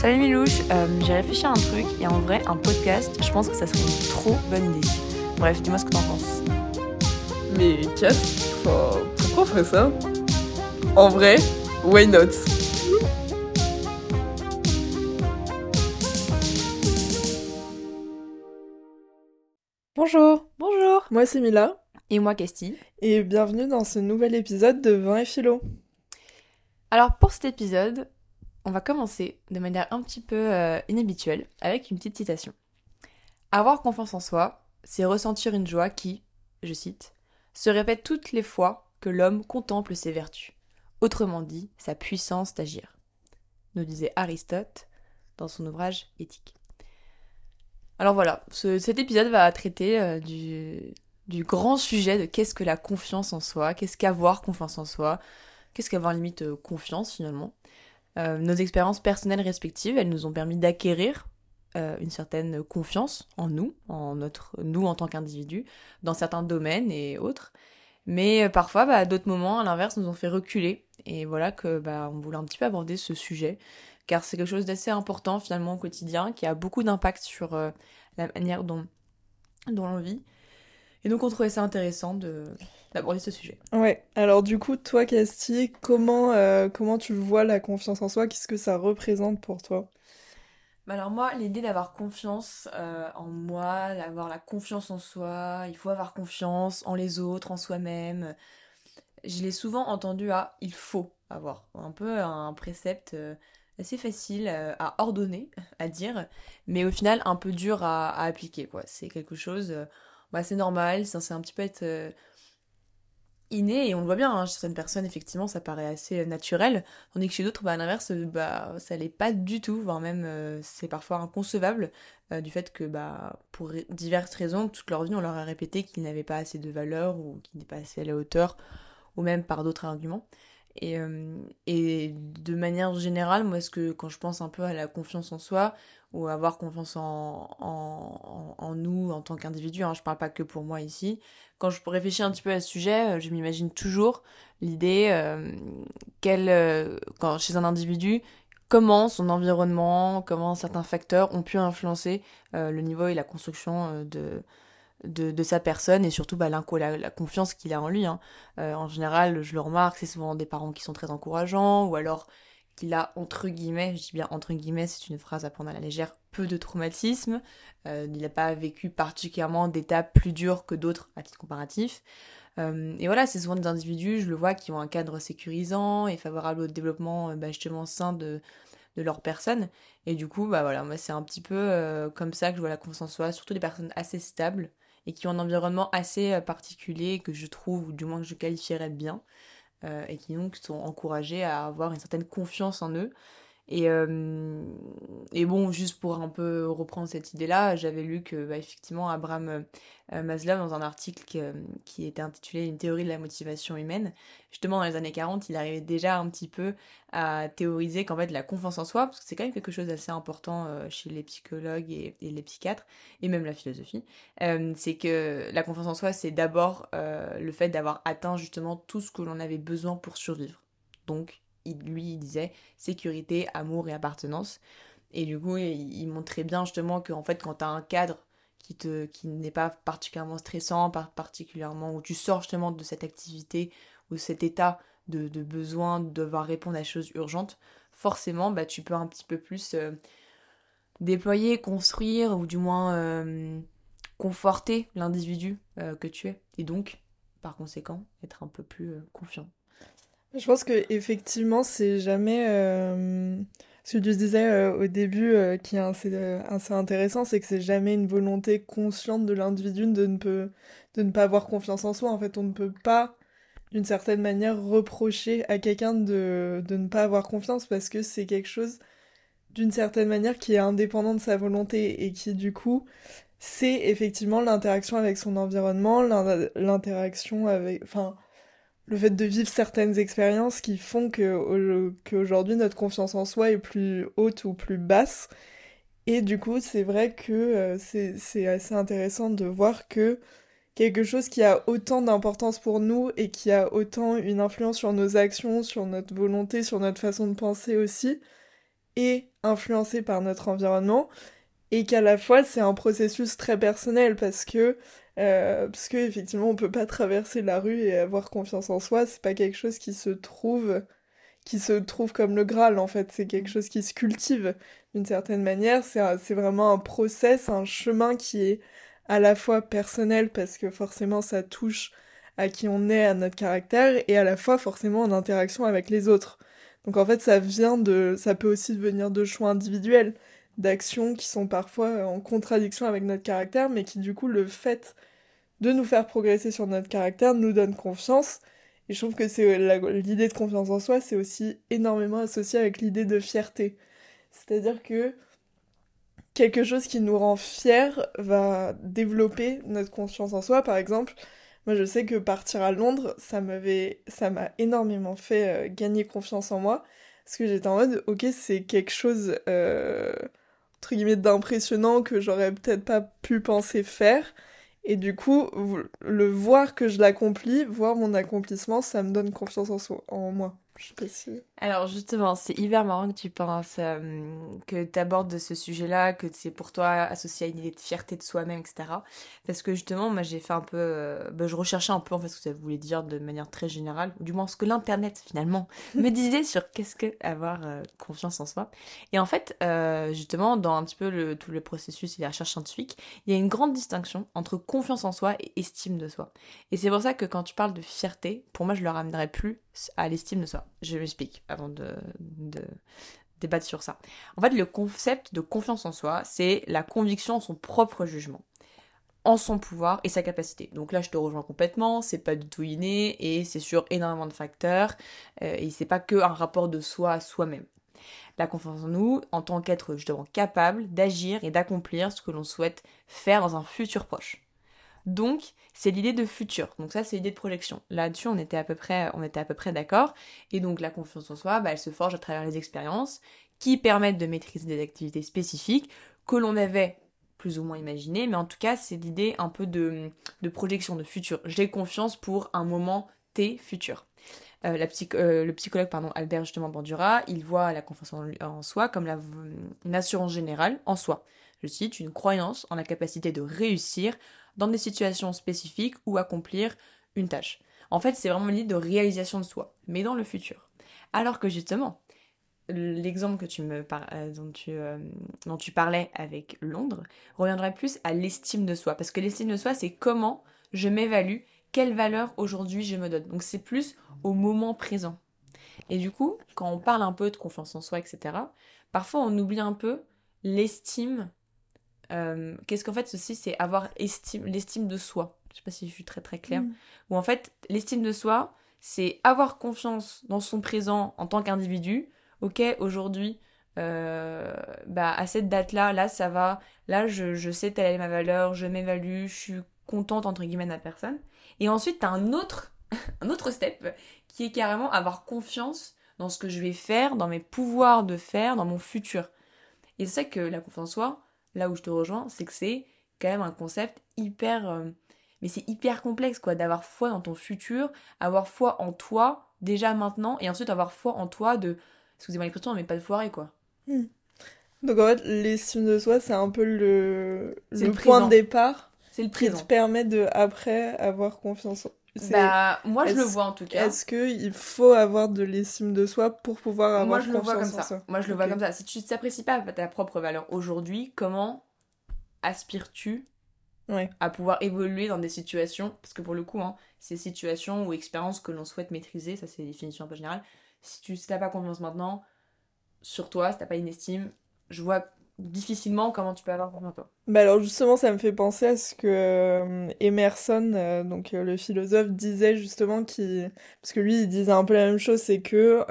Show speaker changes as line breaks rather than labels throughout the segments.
Salut Milouche, euh, j'ai réfléchi à un truc et en vrai, un podcast, je pense que ça serait une trop bonne idée. Bref, dis-moi ce que t'en penses.
Mais Cass, pourquoi on ferait ça? En vrai, why not? Bonjour,
Bonjour
moi c'est Mila,
Et moi, Castille.
et bienvenue dans ce nouvel épisode de Vin et Philo.
Alors pour cet épisode, on va commencer de manière un petit peu euh, inhabituelle avec une petite citation. Avoir confiance en soi, c'est ressentir une joie qui, je cite, se répète toutes les fois que l'homme contemple ses vertus. Autrement dit, sa puissance d'agir. Nous disait Aristote dans son ouvrage Éthique. Alors voilà, ce- cet épisode va traiter euh, du, du grand sujet de qu'est-ce que la confiance en soi, qu'est-ce qu'avoir confiance en soi, qu'est-ce qu'avoir limite euh, confiance finalement. Euh, nos expériences personnelles respectives, elles nous ont permis d'acquérir euh, une certaine confiance en nous, en notre nous en tant qu'individu, dans certains domaines et autres. Mais euh, parfois, bah, à d'autres moments, à l'inverse, nous ont fait reculer. Et voilà que bah, on voulait un petit peu aborder ce sujet, car c'est quelque chose d'assez important finalement au quotidien, qui a beaucoup d'impact sur la manière dont, dont on vit. Et donc on trouvait ça intéressant de d'aborder ce sujet.
Ouais, alors du coup, toi Casti, comment, euh, comment tu vois la confiance en soi? Qu'est-ce que ça représente pour toi?
Bah alors moi, l'idée d'avoir confiance euh, en moi, d'avoir la confiance en soi, il faut avoir confiance en les autres, en soi-même. Je l'ai souvent entendu à il faut avoir, un peu un précepte euh, assez facile à ordonner, à dire, mais au final un peu dur à, à appliquer quoi. C'est quelque chose, euh, bah c'est normal, c'est un petit peu être euh, inné et on le voit bien, hein, chez certaines personnes effectivement ça paraît assez euh, naturel, tandis que chez d'autres bah, à l'inverse euh, bah ça l'est pas du tout, voire même c'est parfois inconcevable du fait que bah pour diverses raisons toute leur vie on leur a répété qu'ils n'avaient pas assez de valeur ou qu'ils n'étaient pas assez à la hauteur ou même par d'autres arguments. Et, et de manière générale, moi, ce que quand je pense un peu à la confiance en soi, ou avoir confiance en, en, nous en tant qu'individu, hein, je parle pas que pour moi ici, quand je réfléchis un petit peu à ce sujet, euh, je m'imagine toujours l'idée euh, euh, quand, chez un individu, comment son environnement, comment certains facteurs ont pu influencer le niveau et la construction de, de, de sa personne et surtout bah, la, la confiance qu'il a en lui. hein. En général, je le remarque, c'est souvent des parents qui sont très encourageants ou alors qu'il a, entre guillemets, je dis bien entre guillemets, c'est une phrase à prendre à la légère, peu de traumatisme. Euh, il n'a pas vécu particulièrement d'étapes plus dures que d'autres à titre comparatif. Euh, et voilà, c'est souvent des individus, je le vois, qui ont un cadre sécurisant et favorable au développement euh, bah, justement sain de, leur personne. Et du coup, bah voilà, c'est un petit peu comme ça que je vois la confiance en soi, surtout des personnes assez stables et qui ont un environnement assez particulier que je trouve, ou du moins que je qualifierais bien, et qui donc sont encouragés à avoir une certaine confiance en eux. Et, euh, et bon, juste pour un peu reprendre cette idée-là, j'avais lu que bah, effectivement Abraham euh, Maslow, dans un article qui, euh, qui était intitulé Une théorie de la motivation humaine, justement dans les années 40, il arrivait déjà un petit peu à théoriser qu'en fait la confiance en soi, parce que c'est quand même quelque chose d'assez important chez les psychologues et, les psychiatres, et même la philosophie, c'est que la confiance en soi, c'est d'abord le fait d'avoir atteint justement tout ce que l'on avait besoin pour survivre. Donc, lui, disait sécurité, amour et appartenance. Et du coup, il, montrait bien justement qu'en fait, quand tu as un cadre qui, qui n'est pas particulièrement stressant, particulièrement où tu sors justement de cette activité ou cet état de, besoin de devoir répondre à des choses urgentes, forcément, bah, tu peux un petit peu plus euh, déployer, construire ou du moins euh, conforter l'individu euh, que tu es. Et donc, par conséquent, être un peu plus confiant.
Je pense que effectivement, c'est jamais. euh, Ce que tu disais euh, au début, euh, qui est assez, intéressant, c'est que c'est jamais une volonté consciente de l'individu de ne peut, pas avoir confiance en soi. En fait, on ne peut pas, d'une certaine manière, reprocher à quelqu'un de, de ne pas avoir confiance parce que c'est quelque chose, d'une certaine manière, qui est indépendant de sa volonté et qui, du coup, c'est effectivement l'interaction avec son environnement, l'in- l'interaction avec. Enfin le fait de vivre certaines expériences qui font qu'aujourd'hui notre confiance en soi est plus haute ou plus basse. Et du coup, c'est vrai que euh, c'est assez intéressant de voir que quelque chose qui a autant d'importance pour nous et qui a autant une influence sur nos actions, sur notre volonté, sur notre façon de penser aussi, est influencé par notre environnement et qu'à la fois c'est un processus très personnel parce que euh, parce que effectivement on peut pas traverser la rue et avoir confiance en soi. C'est pas quelque chose qui se trouve qui se trouve comme le Graal en fait. C'est quelque chose qui se cultive d'une certaine manière. C'est c'est vraiment un process un chemin qui est à la fois personnel parce que forcément ça touche à qui on est à notre caractère et à la fois forcément en interaction avec les autres. Donc en fait ça vient de ça peut aussi venir de choix individuels d'actions qui sont parfois en contradiction avec notre caractère, mais qui du coup le fait de nous faire progresser sur notre caractère nous donne confiance. Et je trouve que c'est l'idée de confiance en soi, c'est aussi énormément associé avec l'idée de fierté. C'est-à-dire que quelque chose qui nous rend fiers va développer notre confiance en soi. Par exemple, moi je sais que partir à Londres, ça m'avait, ça m'a énormément fait euh, gagner confiance en moi. Parce que j'étais en mode, ok, c'est quelque chose euh, entre guillemets d'impressionnant que j'aurais peut-être pas pu penser faire. Et du coup, le voir que je l'accomplis, voir mon accomplissement, ça me donne confiance en, soi, en moi.
Alors justement, c'est hyper marrant que tu penses, euh, que tu abordes ce sujet-là, que c'est pour toi associé à une idée de fierté de soi-même, etc. Parce que justement, moi j'ai fait un peu... Euh, ben, je recherchais un peu en fait ce que ça voulait dire de manière très générale, ou du moins ce que l'Internet finalement me disait sur qu'est-ce que avoir euh, confiance en soi. Et en fait, justement, dans un petit peu le, tout le processus et la recherche scientifique, il y a une grande distinction entre confiance en soi et estime de soi. Et c'est pour ça que quand tu parles de fierté, pour moi je le ramènerais plus à l'estime de soi. Je m'explique avant de, débattre sur ça. En fait, le concept de confiance en soi, c'est la conviction en son propre jugement, en son pouvoir et sa capacité. Donc là, je te rejoins complètement, c'est pas du tout inné et c'est sur énormément de facteurs euh, et c'est pas que un rapport de soi à soi-même. La confiance en nous, en tant qu'être justement capable d'agir et d'accomplir ce que l'on souhaite faire dans un futur proche. Donc, c'est l'idée de futur. Donc ça, c'est l'idée de projection. Là-dessus, on était à peu près, on était à peu près d'accord. Et donc, la confiance en soi, bah, elle se forge à travers les expériences qui permettent de maîtriser des activités spécifiques que l'on avait plus ou moins imaginées. Mais en tout cas, c'est l'idée un peu de, projection de futur. J'ai confiance pour un moment T futur. Euh, euh, le psychologue pardon, Albert justement Bandura, il voit la confiance en, soi comme la, une assurance générale en soi. Je cite, une croyance en la capacité de réussir dans des situations spécifiques ou accomplir une tâche. En fait, c'est vraiment l'idée de réalisation de soi, mais dans le futur. Alors que justement, l'exemple que tu me euh, dont, tu, euh, dont tu parlais avec Londres reviendrait plus à l'estime de soi. Parce que l'estime de soi, c'est comment je m'évalue, quelle valeur aujourd'hui je me donne. Donc c'est plus au moment présent. Et du coup, quand on parle un peu de confiance en soi, etc., parfois on oublie un peu l'estime euh, qu'est-ce qu'en fait ceci c'est avoir estime l'estime de soi. Je sais pas si je suis très très claire. Mm. ou en fait l'estime de soi c'est avoir confiance dans son présent en tant qu'individu. Ok aujourd'hui euh, bah à cette date là là ça va. Là je, je sais telle est ma valeur je m'évalue je suis contente entre guillemets de la personne. Et ensuite t'as un autre un autre step qui est carrément avoir confiance dans ce que je vais faire dans mes pouvoirs de faire dans mon futur. Et c'est ça que la confiance en soi là où je te rejoins, c'est que c'est quand même un concept hyper... Euh, mais c'est hyper complexe, quoi, d'avoir foi dans ton futur, avoir foi en toi, déjà maintenant, et ensuite avoir foi en toi de... Excusez-moi l'expression, mais pas de foirer, quoi.
Hmm. Donc en fait, l'estime de soi, c'est un peu le, le, point de départ.
C'est le présent.
Qui te permet de, après, avoir confiance en
bah, moi je le vois en tout cas.
Est-ce qu'il faut avoir de l'estime de soi pour pouvoir avoir confiance le vois
comme ça. Moi je le vois comme ça. Si tu ne t'apprécies pas ta propre valeur aujourd'hui, comment aspires-tu à pouvoir évoluer dans des situations? Parce que pour le coup, hein, ces situations ou expériences que l'on souhaite maîtriser, ça c'est une définition un peu générale. Si tu n'as pas confiance maintenant sur toi, si tu n'as pas une estime, je vois difficilement comment tu peux confiance en toi.
Bah alors justement, ça me fait penser à ce que euh, Emerson, euh, donc euh, le philosophe, disait justement qui, parce que lui, il disait un peu la même chose, c'est que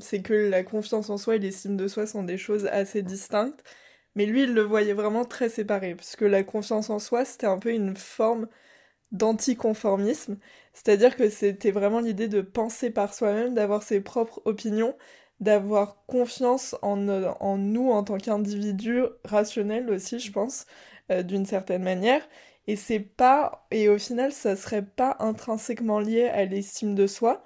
c'est que la confiance en soi et l'estime de soi sont des choses assez distinctes. Mais lui, il le voyait vraiment très séparé, parce que la confiance en soi, c'était un peu une forme d'anticonformisme, c'est-à-dire que c'était vraiment l'idée de penser par soi-même, d'avoir ses propres opinions, d'avoir confiance en, nous en tant qu'individu rationnel aussi, je pense, euh, d'une certaine manière. Et c'est pas, et au final, ça serait pas intrinsèquement lié à l'estime de soi,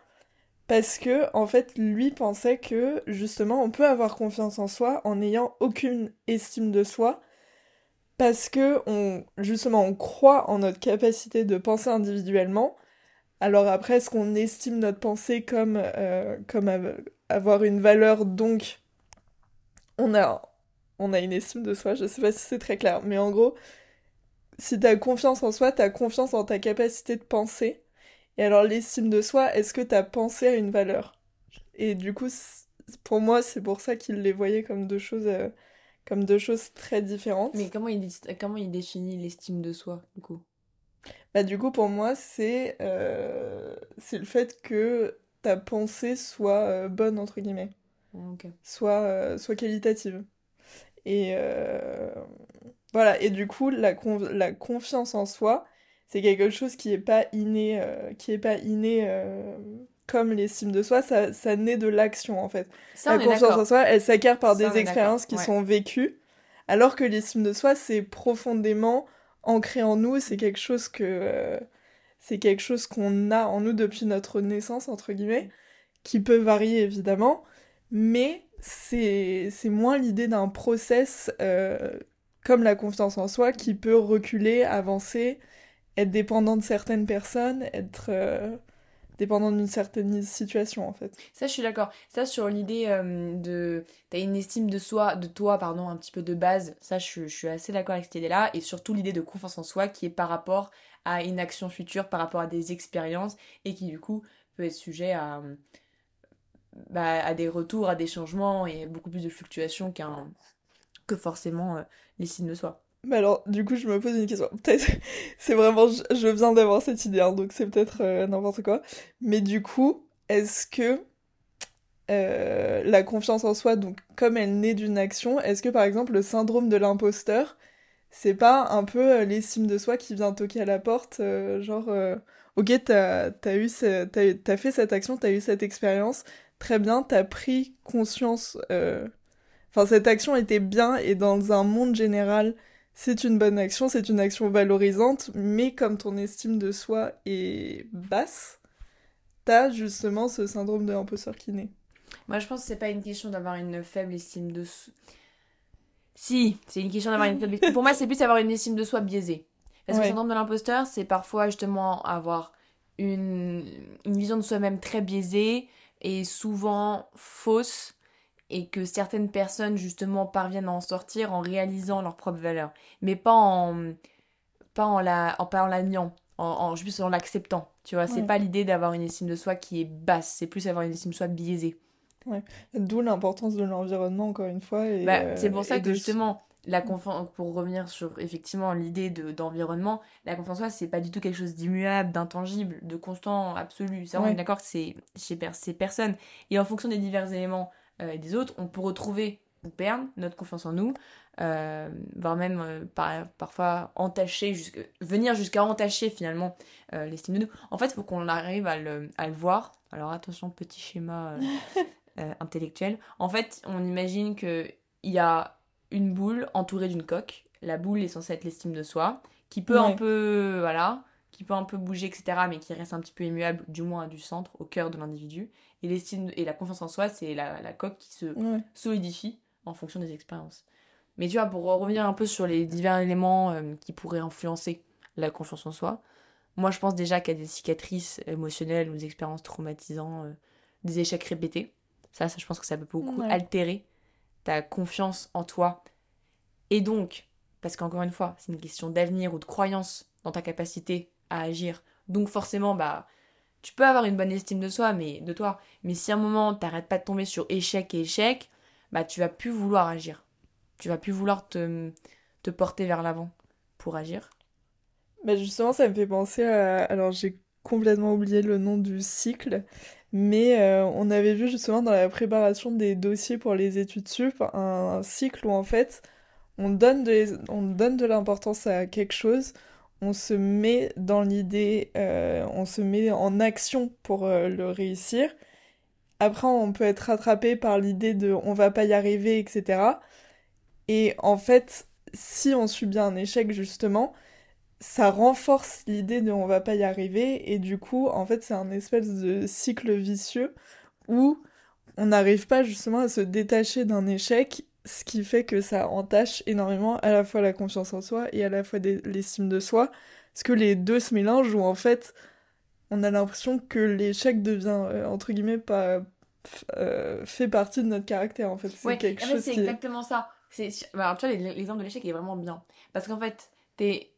Parce que, en fait, lui pensait que, justement, on peut avoir confiance en soi en n'ayant aucune estime de soi. Parce que, on, justement, on croit en notre capacité de penser individuellement. Alors après, est-ce qu'on estime notre pensée comme, euh, comme avoir une valeur, donc on a, on a une estime de soi, je sais pas si c'est très clair, mais en gros, si t'as confiance en soi, t'as confiance en ta capacité de penser, et alors l'estime de soi, est-ce que tu as pensé à une valeur? Et du coup, pour moi, c'est pour ça qu'il les voyait comme deux choses, euh, comme deux choses très différentes.
Mais comment il, comment il définit l'estime de soi, du coup?
Bah du coup, pour moi, c'est euh, c'est le fait que ta pensée soit euh, bonne, entre guillemets.
Ah,
soit, soit qualitative. Et voilà, et du coup, la, la confiance en soi, c'est quelque chose qui est pas inné, euh, qui est pas inné euh, comme l'estime de soi, ça, ça naît de l'action en fait. la confiance en soi, elle s'acquiert par des expériences qui sont vécues, alors que l'estime de soi, c'est profondément ancré en nous, c'est quelque chose que euh, c'est quelque chose qu'on a en nous depuis notre naissance entre guillemets, qui peut varier évidemment, mais c'est moins l'idée d'un process comme la confiance en soi qui peut reculer, avancer être dépendant de certaines personnes, être euh, dépendant d'une certaine situation en fait.
Ça je suis d'accord. Ça sur l'idée euh, de t'as une estime de soi, de toi pardon un petit peu de base. Ça je, suis assez d'accord avec cette idée-là et surtout l'idée de confiance en soi qui est par rapport à une action future, par rapport à des expériences et qui du coup peut être sujet à bah, des retours, à des changements et beaucoup plus de fluctuations qu'un que forcément euh, l'estime de soi.
Mais alors, du coup, je me pose une question. Peut-être, c'est vraiment, je, viens d'avoir cette idée, hein, donc c'est peut-être euh, n'importe quoi. Mais du coup, est-ce que euh, la confiance en soi, donc comme elle naît d'une action, est-ce que par exemple le syndrome de l'imposteur, c'est pas un peu euh, l'estime de soi qui vient toquer à la porte, genre, ok, t'as as eu, t'as fait cette action, t'as eu cette expérience, très bien, t'as pris conscience. Enfin, cette action était bien et dans un monde général c'est une bonne action, c'est une action valorisante, mais comme ton estime de soi est basse, t'as justement ce syndrome de l'imposteur qui naît.
Moi, je pense que c'est pas une question d'avoir une faible estime de soi. Si, c'est une question d'avoir une Pour moi, c'est plus avoir une estime de soi biaisée. Parce que le syndrome de l'imposteur, c'est parfois justement avoir une, une vision de soi-même très biaisée et souvent fausse et que certaines personnes justement parviennent à en sortir en réalisant leur propre valeur, mais pas en pas en la en, pas en la niant, en, juste en l'acceptant. Tu vois, c'est pas l'idée d'avoir une estime de soi qui est basse, c'est plus avoir une estime de soi biaisée.
Ouais. D'où l'importance de l'environnement encore une fois.
Bah, euh, c'est pour ça que justement la confiance, pour revenir sur effectivement l'idée de, d'environnement, la confiance en soi, c'est pas du tout quelque chose d'immuable, d'intangible, de constant, absolu. Ça, on est d'accord que c'est chez ces personnes. Et en fonction des divers éléments euh, et des autres, on peut retrouver ou perdre notre confiance en nous, euh, voire même euh, par, parfois entacher, venir jusqu'à entacher finalement l'estime de nous. En fait, il faut qu'on arrive à le, à le, voir. Alors attention, petit schéma intellectuel. En fait, on imagine qu'il y a une boule entourée d'une coque. La boule est censée être l'estime de soi, qui peut un peu, voilà, qui peut un peu bouger, etc., mais qui reste un petit peu immuable, du moins du centre, au cœur de l'individu. Et l'estime et la confiance en soi, c'est la, la, coque qui se solidifie en fonction des expériences. Mais tu vois, pour revenir un peu sur les divers éléments euh, qui pourraient influencer la confiance en soi, moi je pense déjà qu'il y a des cicatrices émotionnelles ou des expériences traumatisantes, euh, des échecs répétés. Ça, ça, je pense que ça peut beaucoup altérer ta confiance en toi. Et donc, parce qu'encore une fois, c'est une question d'avenir ou de croyance dans ta capacité à agir. Donc forcément, bah, tu peux avoir une bonne estime de soi, mais de toi. Mais si à un moment, t'arrêtes pas de tomber sur échec et échec, bah, tu vas plus vouloir agir. Tu vas plus vouloir te, te porter vers l'avant pour agir.
Bah justement, ça me fait penser à... Alors, j'ai complètement oublié le nom du cycle, mais euh, on avait vu justement dans la préparation des dossiers pour les études sup un, cycle où en fait on donne on donne de l'importance à quelque chose, on se met dans l'idée, euh, on se met en action pour euh, le réussir. Après, on peut être rattrapé par l'idée de on va pas y arriver, etc. Et en fait, si on subit un échec, justement, ça renforce l'idée de on va pas y arriver et du coup en fait c'est un espèce de cycle vicieux où on n'arrive pas justement à se détacher d'un échec ce qui fait que ça entache énormément à la fois la confiance en soi et à la fois l'estime de soi. Parce que les deux se mélangent où en fait on a l'impression que l'échec devient euh, entre guillemets pas euh, fait partie de notre caractère en fait.
C'est quelque chose c'est exactement ça. C'est bah, tu vois l'exemple de l'échec est vraiment bien. Parce qu'en fait t'es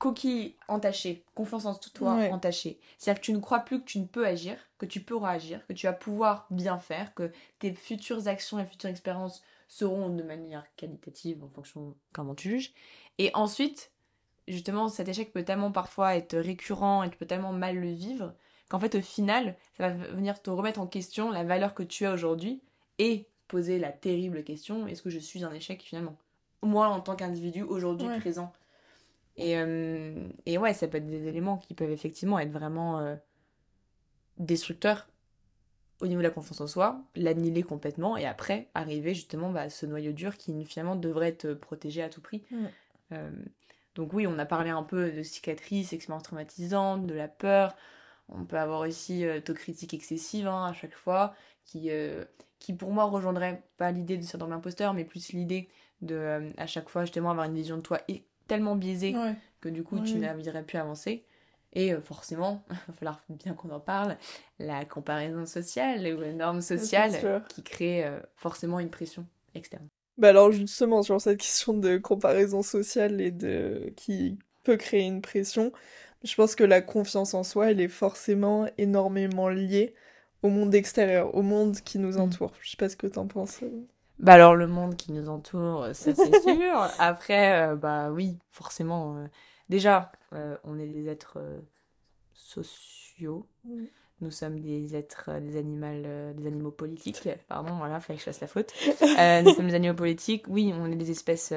coquille entachée, confiance en toi entachée. C'est-à-dire que tu ne crois plus que tu ne peux agir, que tu peux réagir, que tu vas pouvoir bien faire, que tes futures actions et futures expériences seront de manière qualitative en fonction de comment tu juges. Et ensuite, justement, cet échec peut tellement parfois être récurrent et tu peux tellement mal le vivre qu'en fait, au final, ça va venir te remettre en question la valeur que tu as aujourd'hui et poser la terrible question est-ce que je suis un échec finalement? Moi, en tant qu'individu, aujourd'hui présent, et, euh, et ouais, ça peut être des éléments qui peuvent effectivement être vraiment euh, destructeurs au niveau de la confiance en soi, l'annihiler complètement et après arriver justement bah, à ce noyau dur qui finalement devrait être protégé à tout prix. Euh, donc oui, on a parlé un peu de cicatrices, expériences traumatisantes, de la peur. On peut avoir aussi autocritique excessive hein, à chaque fois, qui, qui pour moi rejoindrait pas l'idée de syndrome imposteur, mais plus l'idée de à chaque fois justement avoir une vision de toi tellement biaisé que du coup tu n'arriverais plus à avancer. Et euh, forcément, il va falloir bien qu'on en parle, la comparaison sociale ou les normes sociales qui créent euh, forcément une pression externe.
Bah alors justement sur cette question de comparaison sociale et de qui peut créer une pression, je pense que la confiance en soi, elle est forcément énormément liée au monde extérieur, au monde qui nous mm. entoure. Je sais pas ce que t'en penses.
Bah alors le monde qui nous entoure, ça c'est sûr. Après, euh, bah oui, forcément. Euh, déjà, euh, on est des êtres sociaux. Mm. Nous sommes des êtres, des animaux, des animaux politiques. Pardon, voilà, fallait que je fasse la faute. nous sommes des animaux politiques. Oui, on est des espèces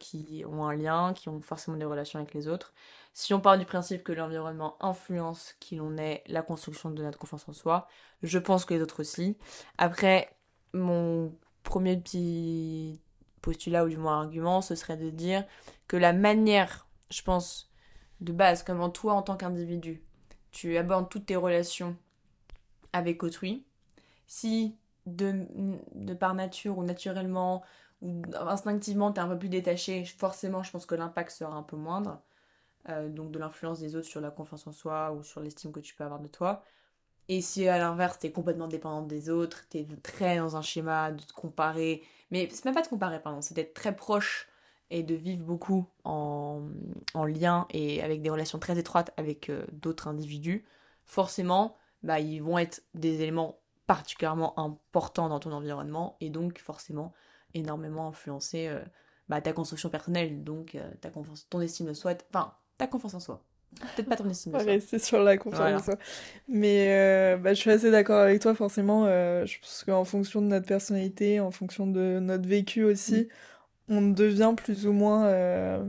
qui ont un lien, qui ont forcément des relations avec les autres. Si on part du principe que l'environnement influence qui l'on est, la construction de notre confiance en soi, je pense que les autres aussi. Après, mon premier petit postulat ou du moins argument, ce serait de dire que la manière, je pense, de base, comment toi en tant qu'individu, tu abordes toutes tes relations avec autrui, si de, de par nature ou naturellement ou instinctivement tu es un peu plus détaché, forcément je pense que l'impact sera un peu moindre, euh, donc de l'influence des autres sur la confiance en soi ou sur l'estime que tu peux avoir de toi. Et si à l'inverse, t'es complètement dépendante des autres, t'es très dans un schéma de te comparer, mais c'est même pas de comparer, pardon, c'est d'être très proche et de vivre beaucoup en, en, lien et avec des relations très étroites avec euh, d'autres individus, forcément, bah, ils vont être des éléments particulièrement importants dans ton environnement et donc forcément énormément influencer euh, bah, ta construction personnelle, donc euh, ta confiance, ton estime de soi, enfin ta confiance en soi. Peut-être pas ton estime
c'est sur la confiance soi. Mais euh, bah, je suis assez d'accord avec toi, forcément. Euh, je pense qu'en fonction de notre personnalité, en fonction de notre vécu aussi, mm. on devient plus ou moins euh,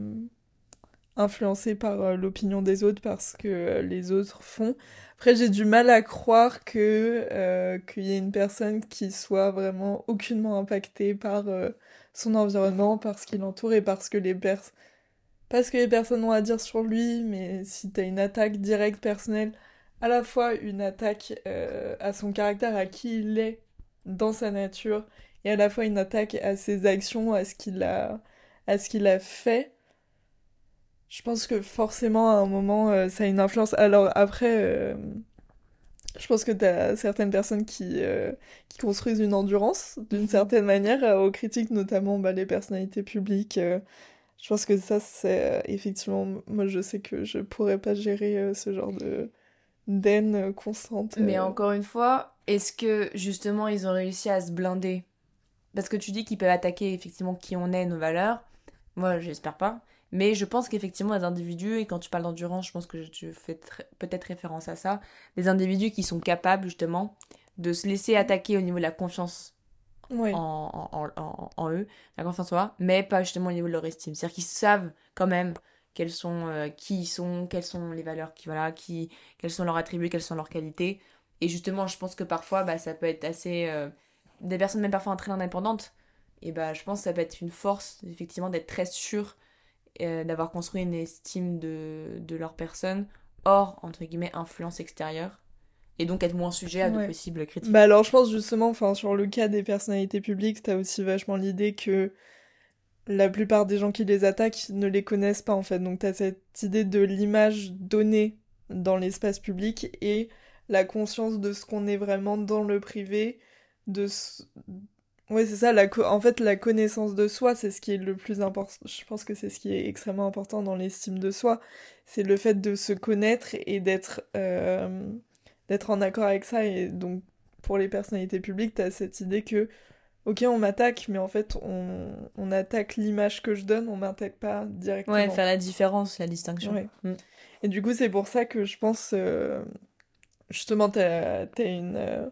influencé par l'opinion des autres parce que les autres font. Après, j'ai du mal à croire que qu'il y ait une personne qui soit vraiment aucunement impactée par son environnement, par ce qui l'entoure et parce que les personnes parce que les personnes n'ont à dire sur lui, mais si t'as une attaque directe personnelle, à la fois une attaque euh, à son caractère, à qui il est dans sa nature, et à la fois une attaque à ses actions, à ce qu'il a, à ce qu'il a fait. Je pense que forcément à un moment euh, ça a une influence. Alors après, euh, je pense que t'as certaines personnes qui, qui construisent une endurance d'une certaine manière aux critiques, notamment bah, les personnalités publiques je pense que ça, c'est euh, effectivement. Moi, je sais que je pourrais pas gérer euh, ce genre de d'aine euh, constante.
Mais encore une fois, est-ce que justement ils ont réussi à se blinder? Parce que tu dis qu'ils peuvent attaquer effectivement qui on est, nos valeurs. Moi, j'espère pas. Mais je pense qu'effectivement, les individus, et quand tu parles d'endurance, je pense que tu fais peut-être référence à ça, des individus qui sont capables justement de se laisser attaquer au niveau de la confiance en, eux, la confiance en soi, mais pas justement au niveau de leur estime. C'est-à-dire qu'ils savent quand même quels sont, euh, qui ils sont, quelles sont les valeurs, qui, voilà, qui, quels sont leurs attributs, quelles sont leurs qualités. Et justement, je pense que parfois, bah, ça peut être assez... Euh, des personnes même parfois très indépendantes, et bah, je pense que ça peut être une force, effectivement, d'être très sûr euh, d'avoir construit une estime de, de leur personne hors, entre guillemets, influence extérieure et donc être moins sujet à de possibles critiques.
Bah alors je pense justement, enfin sur le cas des personnalités publiques, t'as aussi vachement l'idée que la plupart des gens qui les attaquent ne les connaissent pas en fait. Donc t'as cette idée de l'image donnée dans l'espace public et la conscience de ce qu'on est vraiment dans le privé, de Ouais, c'est ça, la en fait, la connaissance de soi, c'est ce qui est le plus important. Je pense que c'est ce qui est extrêmement important dans l'estime de soi. C'est le fait de se connaître et d'être euh, d'être en accord avec ça. Et donc, pour les personnalités publiques, t'as cette idée que, ok, on m'attaque, mais en fait, on, on attaque l'image que je donne, on m'attaque pas directement.
Ouais, faire la différence, la distinction.
Mm. Et du coup, c'est pour ça que je pense, euh, justement, t'as as une... Euh,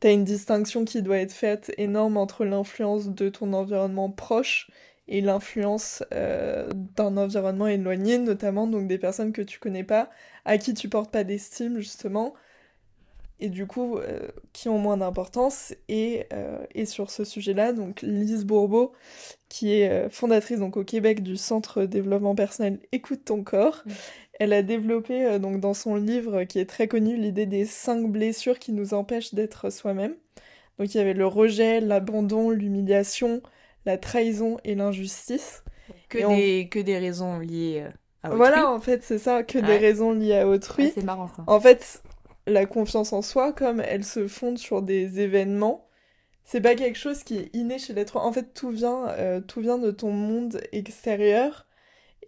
T'as une distinction qui doit être faite énorme entre l'influence de ton environnement proche et l'influence euh, d'un environnement éloigné, notamment donc des personnes que tu connais pas, à qui tu portes pas d'estime justement, et du coup euh, qui ont moins d'importance. Et, euh, et, sur ce sujet-là, donc Lise Bourbeau, qui est fondatrice donc au Québec du Centre développement personnel Écoute ton corps, mmh. Elle a développé euh, donc dans son livre qui est très connu l'idée des cinq blessures qui nous empêchent d'être soi-même. Donc il y avait le rejet, l'abandon, l'humiliation, la trahison et l'injustice.
Que, des, que des raisons liées euh, à autrui.
Voilà, en fait, c'est ça, que des raisons liées à autrui.
c'est marrant.
En fait, la confiance en soi, comme elle se fonde sur des événements, c'est pas quelque chose qui est inné chez l'être. En fait, tout vient, euh, tout vient de ton monde extérieur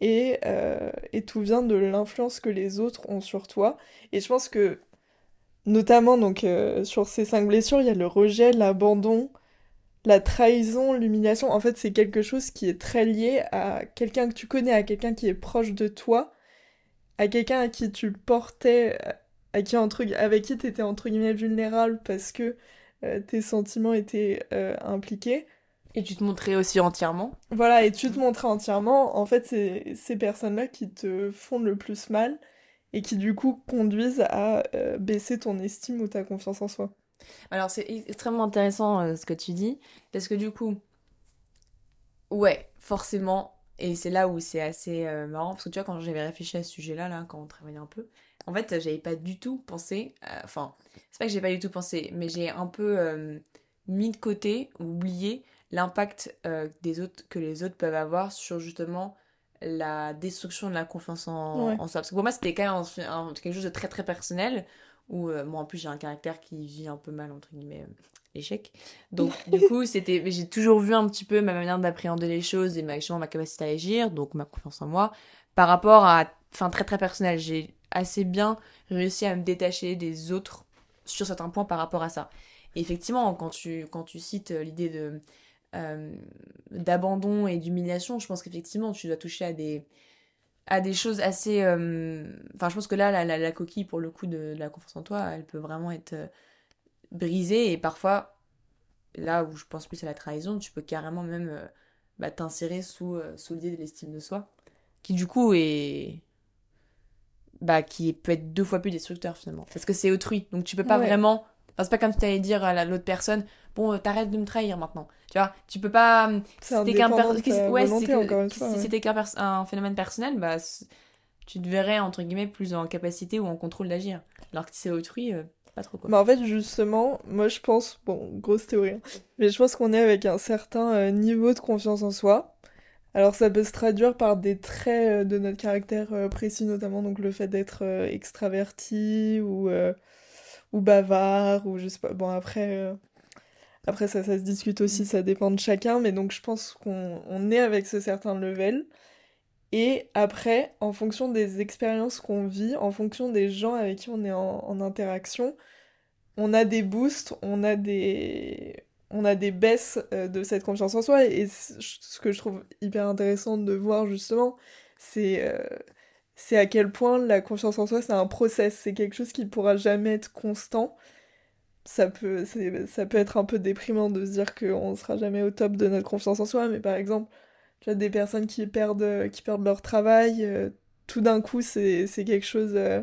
et, euh, et tout vient de l'influence que les autres ont sur toi. Et je pense que, notamment donc euh, sur ces cinq blessures, il y a le rejet, l'abandon, la trahison, l'humiliation. En fait, c'est quelque chose qui est très lié à quelqu'un que tu connais, à quelqu'un qui est proche de toi, à quelqu'un à qui tu portais, à qui entre, avec qui tu étais entre guillemets vulnérable parce que euh, tes sentiments étaient impliqués.
Et tu te montrais aussi entièrement.
Voilà, et tu te montrais entièrement. En fait, c'est ces personnes-là qui te font le plus mal et qui du coup conduisent à euh, baisser ton estime ou ta confiance en soi.
Alors c'est extrêmement intéressant euh, ce que tu dis, parce que du coup, ouais, forcément, et c'est là où c'est assez euh, marrant, parce que tu vois, quand j'avais réfléchi à ce sujet-là, là, quand on travaillait un peu, en fait, j'avais pas du tout pensé, enfin, c'est pas que j'ai pas du tout pensé, mais j'ai un peu mis de côté, oublié l'impact euh, des autres que les autres peuvent avoir sur justement la destruction de la confiance en, soi. Parce que pour moi, c'était quand même quelque chose de très très personnel, où euh, moi en plus j'ai un caractère qui vit un peu mal, entre guillemets, euh, l'échec. Donc du coup, c'était, j'ai toujours vu un petit peu ma manière d'appréhender les choses et ma, ma capacité à agir, donc ma confiance en moi, par rapport à, enfin très très personnel. J'ai assez bien réussi à me détacher des autres sur certains points par rapport à ça. Effectivement, quand tu, quand tu cites l'idée de euh, d'abandon et d'humiliation, je pense qu'effectivement, tu dois toucher à des, à des choses assez... Euh, enfin, je pense que là, la, la, coquille, pour le coup, de, la confiance en toi, elle peut vraiment être euh, brisée. Et parfois, là où je pense plus à la trahison, tu peux carrément même bah, t'insérer sous, sous l'idée de l'estime de soi, qui du coup est... Bah, qui peut être deux fois plus destructeur finalement. Parce que c'est autrui. Donc tu peux pas vraiment... Enfin, c'est pas comme si t'allais dire à l'autre personne bon, euh, t'arrêtes de me trahir maintenant. Tu vois, tu peux pas.
C'était qu'un ouais,
c'était qu'un un phénomène personnel, bah, tu te verrais entre guillemets plus en capacité ou en contrôle d'agir. Alors que si c'est autrui, euh, pas trop quoi.
Bah en fait, justement, moi je pense, bon, grosse théorie, hein, mais je pense qu'on est avec un certain euh, niveau de confiance en soi. Alors ça peut se traduire par des traits de notre caractère précis, notamment donc le fait d'être extraverti ou, ou bavard, ou je sais pas. Bon, après, après, ça, ça se discute aussi, ça dépend de chacun, mais donc je pense qu'on est avec ce certain level. Et après, en fonction des expériences qu'on vit, en fonction des gens avec qui on est en, interaction, on a des boosts, on a des, on a des baisses euh, de cette confiance en soi. Et ce que je trouve hyper intéressant de voir justement, c'est euh, c'est à quel point la confiance en soi, c'est un process, c'est quelque chose qui ne pourra jamais être constant ça peut, ça peut être un peu déprimant de se dire qu'on ne sera jamais au top de notre confiance en soi, mais par exemple, tu as des personnes qui perdent, qui perdent leur travail, euh, tout d'un coup, c'est quelque chose. Euh,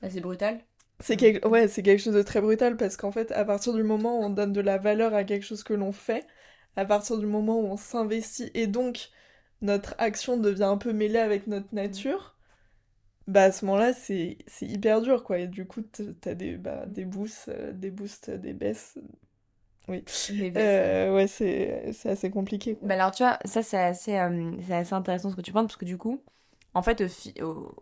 bah, c'est brutal.
C'est quelque... Ouais, c'est quelque chose de très brutal parce qu'en fait, à partir du moment où on donne de la valeur à quelque chose que l'on fait, à partir du moment où on s'investit et donc notre action devient un peu mêlée avec notre nature, bah à ce moment-là, c'est hyper dur, quoi. Et du coup, t'as des, bah, des boosts, euh, des boosts, des baisses. Oui. Euh, ouais, c'est assez compliqué.
Bah alors, tu vois, ça, c'est assez, euh, c'est assez intéressant ce que tu penses, parce que du coup, en fait,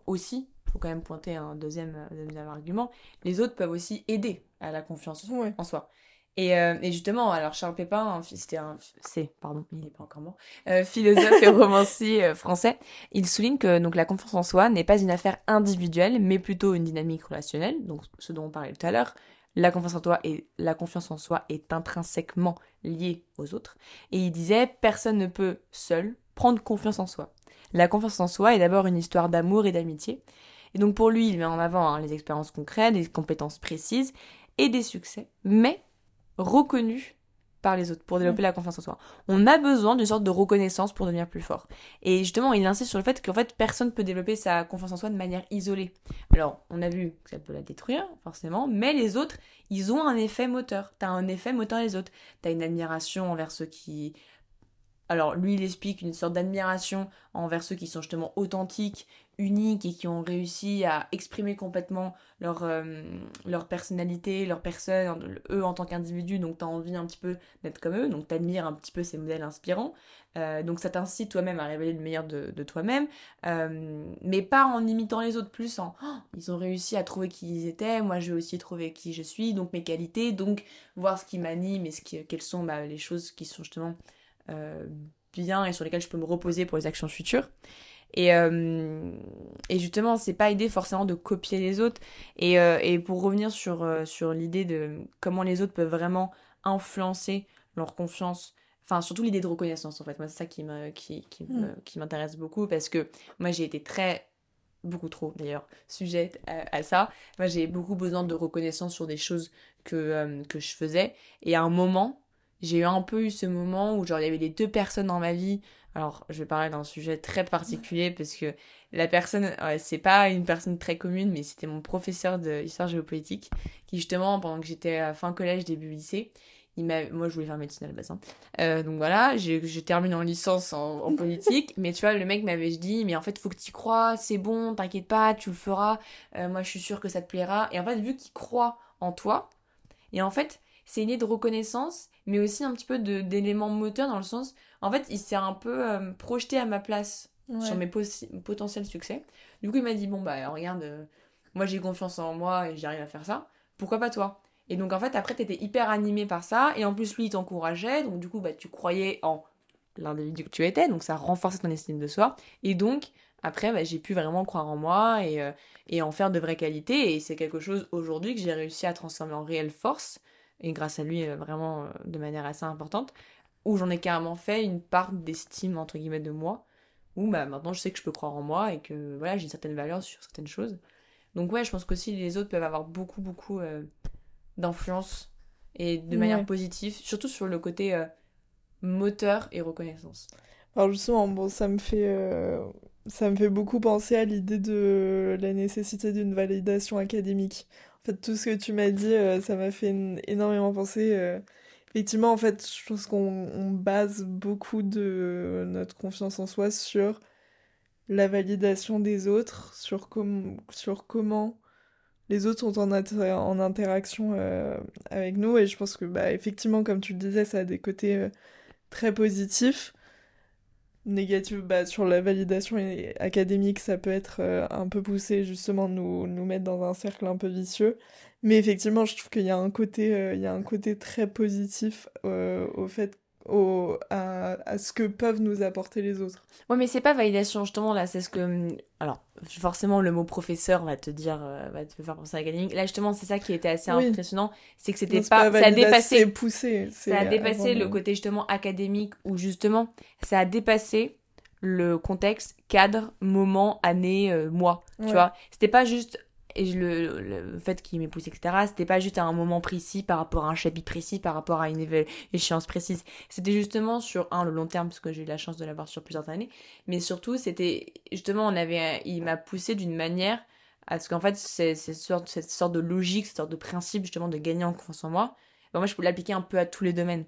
aussi, faut quand même pointer un deuxième, deuxième argument, les autres peuvent aussi aider à la confiance en soi. Et, euh, et, justement, alors Charles Pépin, c'était un, c'est, pardon, il n'est pas encore mort, euh, philosophe et romancier euh, français, il souligne que donc la confiance en soi n'est pas une affaire individuelle, mais plutôt une dynamique relationnelle, donc ce dont on parlait tout à l'heure. La confiance en toi et la confiance en soi est intrinsèquement liée aux autres. Et il disait, personne ne peut seul prendre confiance en soi. La confiance en soi est d'abord une histoire d'amour et d'amitié. Et donc pour lui, il met en avant hein, les expériences concrètes, des compétences précises et des succès, mais reconnu par les autres pour développer mm. la confiance en soi. On a besoin d'une sorte de reconnaissance pour devenir plus fort. Et justement, il insiste sur le fait qu'en fait, personne peut développer sa confiance en soi de manière isolée. Alors, on a vu que ça peut la détruire, forcément, mais les autres, ils ont un effet moteur. T'as un effet moteur les autres. T'as une admiration envers ceux qui alors lui, il explique une sorte d'admiration envers ceux qui sont justement authentiques, uniques et qui ont réussi à exprimer complètement leur, euh, personnalité, leur personne, eux en tant qu'individus. Donc tu as envie un petit peu d'être comme eux, donc tu admires un petit peu ces modèles inspirants. Euh, donc ça t'incite toi-même à révéler le meilleur de, toi-même, euh, mais pas en imitant les autres, plus en oh, ils ont réussi à trouver qui ils étaient, moi je vais aussi trouver qui je suis, donc mes qualités, donc voir ce qui m'anime et ce qui, quelles sont bah, les choses qui sont justement bien et sur lesquels je peux me reposer pour les actions futures. Et, euh, et justement, c'est pas idée forcément de copier les autres. Et, euh, et pour revenir sur, sur l'idée de comment les autres peuvent vraiment influencer leur confiance, enfin surtout l'idée de reconnaissance en fait. Moi, c'est ça qui me, qui, qui, mm. qui m'intéresse beaucoup parce que moi, j'ai été très beaucoup trop d'ailleurs sujette à, ça. Moi, j'ai beaucoup besoin de reconnaissance sur des choses que, que je faisais. Et à un moment, j'ai eu un peu eu ce moment où genre il y avait les deux personnes dans ma vie. Alors, je vais parler d'un sujet très particulier parce que la personne, c'est pas une personne très commune, mais c'était mon professeur d'histoire géopolitique qui justement, pendant que j'étais à fin collège, début lycée, il m'a, moi je voulais faire médecine à la base. Hein. Euh, donc voilà, je termine en licence en, politique, mais tu vois, le mec m'avait dit, mais en fait, faut que tu crois, c'est bon, t'inquiète pas, tu le feras, euh, moi je suis sûre que ça te plaira. Et en fait, vu qu'il croit en toi, et en fait, c'est idée de reconnaissance, mais aussi un petit peu d'éléments moteurs dans le sens, en fait, il s'est un peu euh, projeté à ma place sur mes potentiels succès. Du coup, il m'a dit, bon, bah, regarde, euh, moi j'ai confiance en moi et j'arrive à faire ça, pourquoi pas toi? Et donc, en fait, après, t'étais hyper animé par ça, et en plus, lui, il t'encourageait, donc du coup, bah, tu croyais en l'individu que tu étais, donc ça renforçait ton estime de soi, et donc, après, bah, j'ai pu vraiment croire en moi et, euh, et en faire de vraies qualités, et c'est quelque chose aujourd'hui que j'ai réussi à transformer en réelle force, et grâce à lui euh, vraiment euh, de manière assez importante, où j'en ai carrément fait une part d'estime entre guillemets de moi, où bah, maintenant je sais que je peux croire en moi et que voilà j'ai une certaine valeur sur certaines choses. Donc ouais, je pense qu'aussi les autres peuvent avoir beaucoup beaucoup euh, d'influence et de manière positive, surtout sur le côté moteur et reconnaissance.
Alors justement, bon, ça me fait ça me fait beaucoup penser à l'idée de la nécessité d'une validation académique. En fait, tout ce que tu m'as dit, euh, ça m'a fait énormément penser. Euh, effectivement, en fait, je pense qu'on base beaucoup de notre confiance en soi sur la validation des autres, sur, comment les autres sont en, interaction euh, avec nous. Et je pense que, bah, effectivement, comme tu le disais, ça a des côtés très positifs négative bah, sur la validation académique, ça peut être euh, un peu poussé, justement, nous, nous mettre dans un cercle un peu vicieux. Mais effectivement, je trouve qu'il y a un côté, euh, il y a un côté très positif euh, au fait au, à, à, ce que peuvent nous apporter les autres.
Ouais, mais c'est pas validation, justement, là, c'est ce que. Hum, alors, forcément, le mot professeur va te dire, euh, va te faire penser à l'académique. Là, justement, c'est ça qui était assez impressionnant, c'est que c'était pas. ça a dépassé.
poussé.
Ça a dépassé le côté, justement, académique, où justement, ça a dépassé le contexte, cadre, moment, année, euh, mois. Tu vois C'était pas juste et le, le fait qu'il m'ait poussé, etc., c'était pas juste à un moment précis par rapport à un chapitre précis, par rapport à une échéance précise. C'était justement sur, un, le long terme, parce que j'ai eu la chance de l'avoir sur plusieurs années, mais surtout, c'était, justement, on avait, il m'a poussé d'une manière à ce qu'en fait, c'est, cette, sorte, de logique, cette sorte de principe, justement, de gagner en confiance en moi, ben moi, je peux l'appliquer un peu à tous les domaines.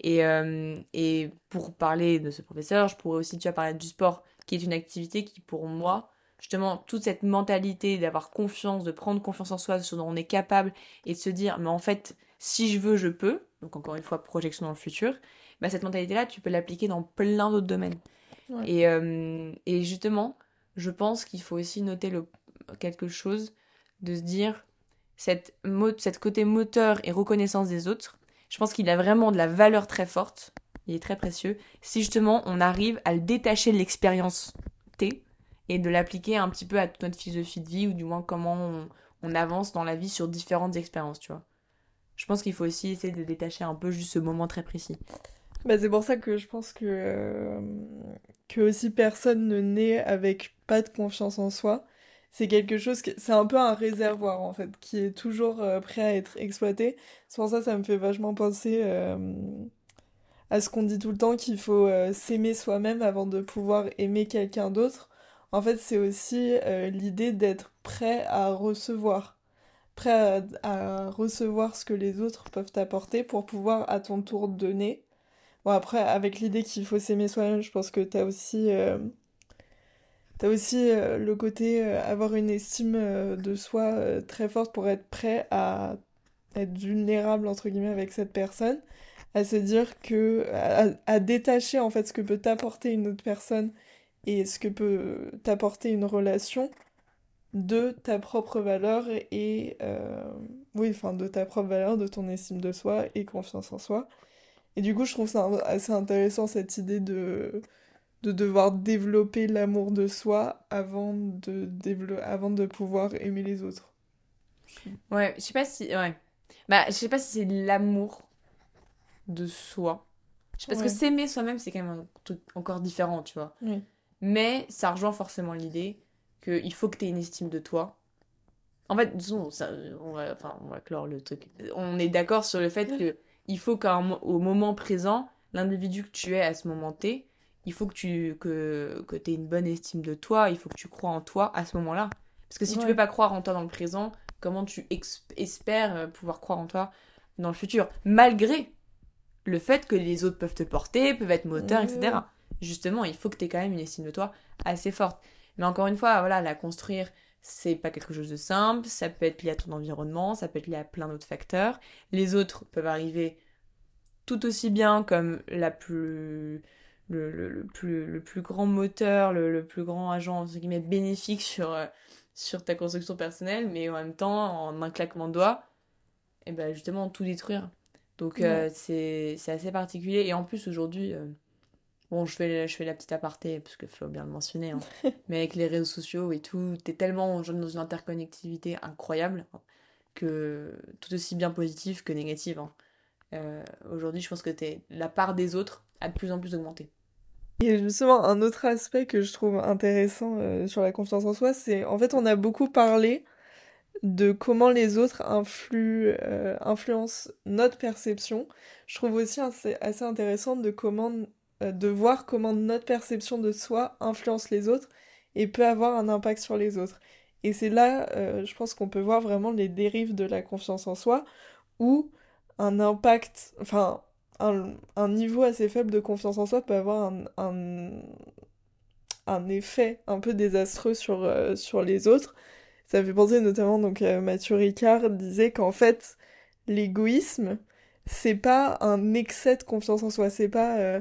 Et, euh, et pour parler de ce professeur, je pourrais aussi, tu as parler du sport, qui est une activité qui, pour moi, justement, toute cette mentalité d'avoir confiance, de prendre confiance en soi, de ce dont on est capable, et de se dire, mais en fait, si je veux, je peux, donc encore une fois, projection dans le futur, bah, cette mentalité-là, tu peux l'appliquer dans plein d'autres domaines. Et, euh, et justement, je pense qu'il faut aussi noter le, quelque chose, de se dire, cette, cette côté moteur et reconnaissance des autres, je pense qu'il a vraiment de la valeur très forte, il est très précieux, si justement on arrive à le détacher de l'expérience T et de l'appliquer un petit peu à toute notre philosophie de vie, ou du moins comment on, avance dans la vie sur différentes expériences, tu vois. Je pense qu'il faut aussi essayer de détacher un peu juste ce moment très précis.
Bah c'est pour ça que je pense que, euh, que aussi personne ne naît avec pas de confiance en soi c'est quelque chose c'est un peu un réservoir en fait qui est toujours euh, prêt à être exploité c'est pour ça ça me fait vachement penser euh, à ce qu'on dit tout le temps qu'il faut s'aimer soi-même avant de pouvoir aimer quelqu'un d'autre en fait c'est aussi l'idée d'être prêt à recevoir. Prêt à, recevoir ce que les autres peuvent t'apporter pour pouvoir à ton tour donner. Bon après avec l'idée qu'il faut s'aimer soi-même je pense que t'as aussi T'as aussi euh, le côté euh, avoir une estime euh, de soi très forte pour être prêt à être vulnérable entre guillemets avec cette personne, à se dire que à, détacher en fait ce que peut t'apporter une autre personne et ce que peut t'apporter une relation de ta propre valeur et oui enfin de ta propre valeur, de ton estime de soi et confiance en soi? Et du coup je trouve ça assez intéressant cette idée de de devoir développer l'amour de soi avant de, avant de pouvoir aimer les autres.
Ouais, je sais pas si. Ouais. Bah, je sais pas si c'est l'amour de soi. Parce que s'aimer soi-même, c'est quand même un truc encore différent, tu vois. Mais ça rejoint forcément l'idée qu'il faut que tu aies une estime de toi. En fait, disons, ça, on, va, enfin, on va clore le truc. On est d'accord sur le fait que il faut qu'au moment présent, l'individu que tu es à ce moment T, il faut que tu que, que aies une bonne estime de toi, il faut que tu crois en toi à ce moment-là. Parce que si tu peux pas croire en toi dans le présent, comment tu espères euh, pouvoir croire en toi dans le futur? Malgré le fait que les autres peuvent te porter, peuvent être moteurs, etc. Justement, il faut que tu aies quand même une estime de toi assez forte. Mais encore une fois, voilà, la construire, c'est pas quelque chose de simple, ça peut être lié à ton environnement, ça peut être lié à plein d'autres facteurs. Les autres peuvent arriver tout aussi bien comme la plus le, le, plus, le plus grand moteur, le, plus grand agent entre guillemets, bénéfique sur, euh, sur ta construction personnelle, mais en même temps, en un claquement de doigts, et eh ben justement tout détruire. Donc euh, c'est assez particulier. Et en plus, aujourd'hui, euh, bon, je fais, je fais la petite aparté, parce qu'il faut bien le mentionner, hein, mais avec les réseaux sociaux et tout, t'es tellement dans une interconnectivité incroyable que tout aussi bien positive que négative. Hein. aujourd'hui, je pense que es, la part des autres a de plus en plus augmenté.
Et justement, un autre aspect que je trouve intéressant euh, sur la confiance en soi, c'est en fait on a beaucoup parlé de comment les autres influent, euh, influencent notre perception. Je trouve aussi assez, assez intéressant de, comment, euh, de voir comment notre perception de soi influence les autres et peut avoir un impact sur les autres. Et c'est là, je pense qu'on peut voir vraiment les dérives de la confiance en soi, où un impact, enfin, un, niveau assez faible de confiance en soi peut avoir un, un, effet un peu désastreux sur, euh, sur les autres. Ça fait penser notamment, donc euh, Mathieu Ricard disait qu'en fait, l'égoïsme, c'est pas un excès de confiance en soi, c'est pas...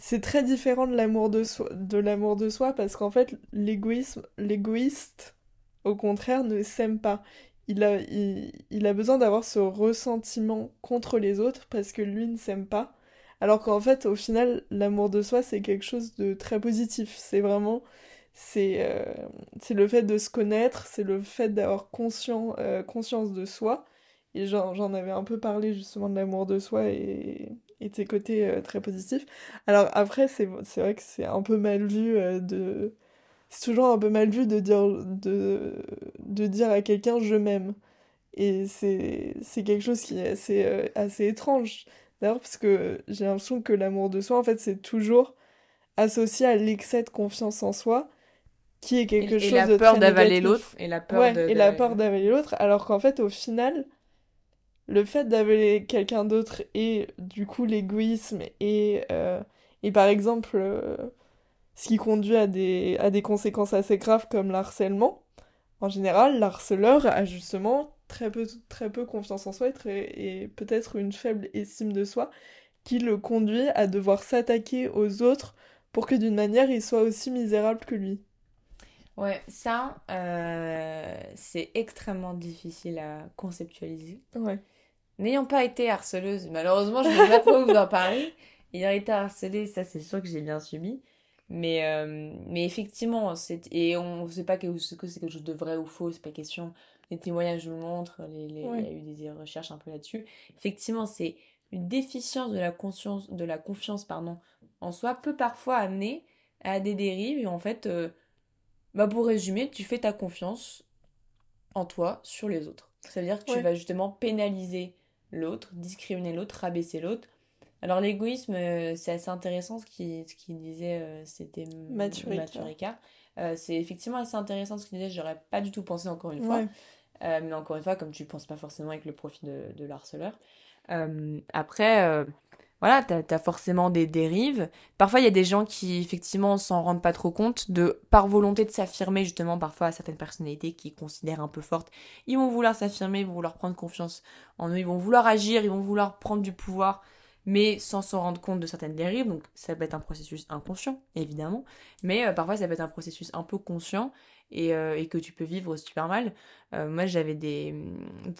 C'est très différent de l'amour de soi, de parce qu'en fait, l'égoïsme, l'égoïste, au contraire, ne s'aime pas il a, besoin d'avoir ce ressentiment contre les autres parce que lui ne s'aime pas. Alors qu'en fait, au final, l'amour de soi, c'est quelque chose de très positif. C'est vraiment, c'est euh, le fait de se connaître, c'est le fait d'avoir euh, conscience de soi. Et j'en avais un peu parlé justement de l'amour de soi et, et de ses côtés euh, très positifs. Alors après, c'est vrai que c'est un peu mal vu de c'est toujours un peu mal vu de dire, de, de dire à quelqu'un je m'aime. Et c'est, quelque chose qui est assez, euh, assez étrange. D'ailleurs, parce que j'ai l'impression que l'amour de soi, en fait, c'est toujours associé à l'excès de confiance en soi, qui est quelque chose la peur d'avaler l'autre. Et la peur et la peur d'avaler l'autre. Alors qu'en fait, au final, le fait d'avaler quelqu'un d'autre et du coup l'égoïsme et, euh, et par exemple euh, ce qui conduit à des, à des conséquences assez graves comme l'harcèlement, en général, l'harceleur a justement très peu, très peu confiance en soi et, et peut-être une faible estime de soi qui le conduit à devoir s'attaquer aux autres pour que d'une manière il soit aussi misérable que lui.
Ouais, ça, euh, c'est extrêmement difficile à conceptualiser.
Ouais.
N'ayant pas été harceleuse, malheureusement, je ne pas trop vous en parler. Ayant été harcelée, ça c'est sûr que j'ai bien subi. Mais, euh, mais effectivement, et on ne sait pas que, c'est quelque chose de vrai ou faux, c'est pas question. Les témoignages nous le montrent, les, les, il y a eu des recherches un peu là-dessus. Effectivement, c'est une déficience de la, conscience, de la confiance pardon, en soi peut parfois amener à des dérives. Et en fait, euh, bah pour résumer, tu fais ta confiance en toi sur les autres. Ça veut dire que tu vas justement pénaliser l'autre, discriminer l'autre, rabaisser l'autre. Alors l'égoïsme, euh, c'est assez intéressant ce qu'il ce disait, euh, c'était Maturika. Euh, c'est effectivement assez intéressant ce qu'il disait, j'aurais pas du tout pensé encore une fois. mais encore une fois, comme tu ne penses pas forcément avec le profit de, de l'harceleur. après, voilà, t'as as forcément des dérives. Parfois, il y a des gens qui, effectivement, s'en rendent pas trop compte, de par volonté de s'affirmer, justement, parfois à certaines personnalités qui considèrent un peu fortes, ils vont vouloir s'affirmer, ils vont vouloir prendre confiance en eux, ils vont vouloir agir, ils vont vouloir prendre du pouvoir, mais sans s'en rendre compte de certaines dérives. Donc, ça peut être un processus inconscient, évidemment, mais euh, parfois, ça peut être un processus un peu conscient et, euh, que tu peux vivre super mal. Euh, moi, j'avais des.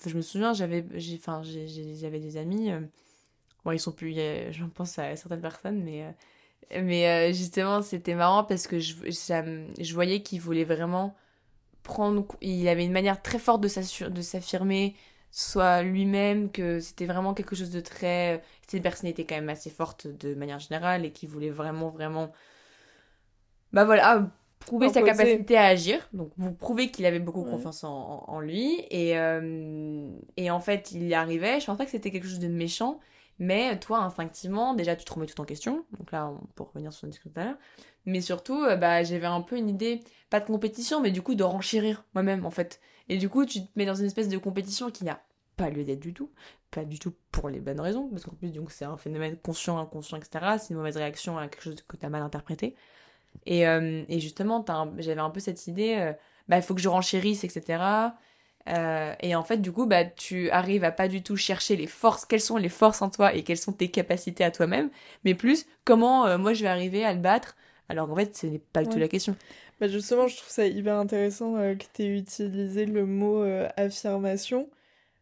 Je me souviens, j'avais j'avais des amis Bon, ils sont plus, je pense à certaines personnes, mais, euh, mais euh, justement, c'était marrant parce que je, je voyais qu'il voulait vraiment prendre. Il avait une manière très forte de s'affirmer, soit lui-même, que c'était vraiment quelque chose de très. C'était une personnalité quand même assez forte de manière générale et qui voulait vraiment, vraiment. Bah voilà, prouver sa capacité à agir. Donc, vous prouvez qu'il avait beaucoup confiance en, en, lui. Et, euh, et en fait, il y arrivait. Je pense pas que c'était quelque chose de méchant. Mais toi, instinctivement, déjà, tu te remets tout en question. Donc là, pour revenir sur ce discours tout à l'heure. Mais surtout, euh, bah, j'avais un peu une idée, pas de compétition, mais du coup de renchérir moi-même, en fait. Et du coup, tu te mets dans une espèce de compétition qui n'a pas lieu d'être du tout. Pas du tout pour les bonnes raisons. Parce qu'en plus, c'est un phénomène conscient, inconscient, etc. C'est une mauvaise réaction à quelque chose que tu as mal interprété. Et, euh, et justement, j'avais un peu cette idée, euh, bah, il faut que je renchérisse, etc. Euh, et en fait, du coup, bah, tu arrives à pas du tout chercher les forces, quelles sont les forces en toi et quelles sont tes capacités à toi-même, mais plus comment euh, moi je vais arriver à le battre, alors qu'en fait, ce n'est pas du tout la question.
Bah justement, je trouve ça hyper intéressant euh, que tu aies utilisé le mot affirmation,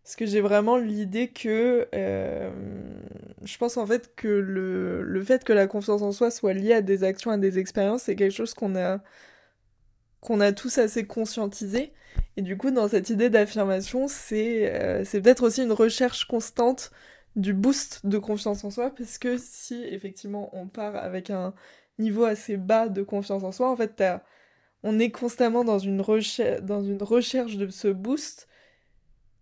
parce que j'ai vraiment l'idée que je pense en fait que le, le fait que la confiance en soi soit liée à des actions, à des expériences, c'est quelque chose qu'on a qu'on a tous assez conscientisé. Et du coup, dans cette idée d'affirmation, c'est euh, peut-être aussi une recherche constante du boost de confiance en soi, parce que si effectivement on part avec un niveau assez bas de confiance en soi, en fait, on est constamment dans une, recherche, dans une recherche de ce boost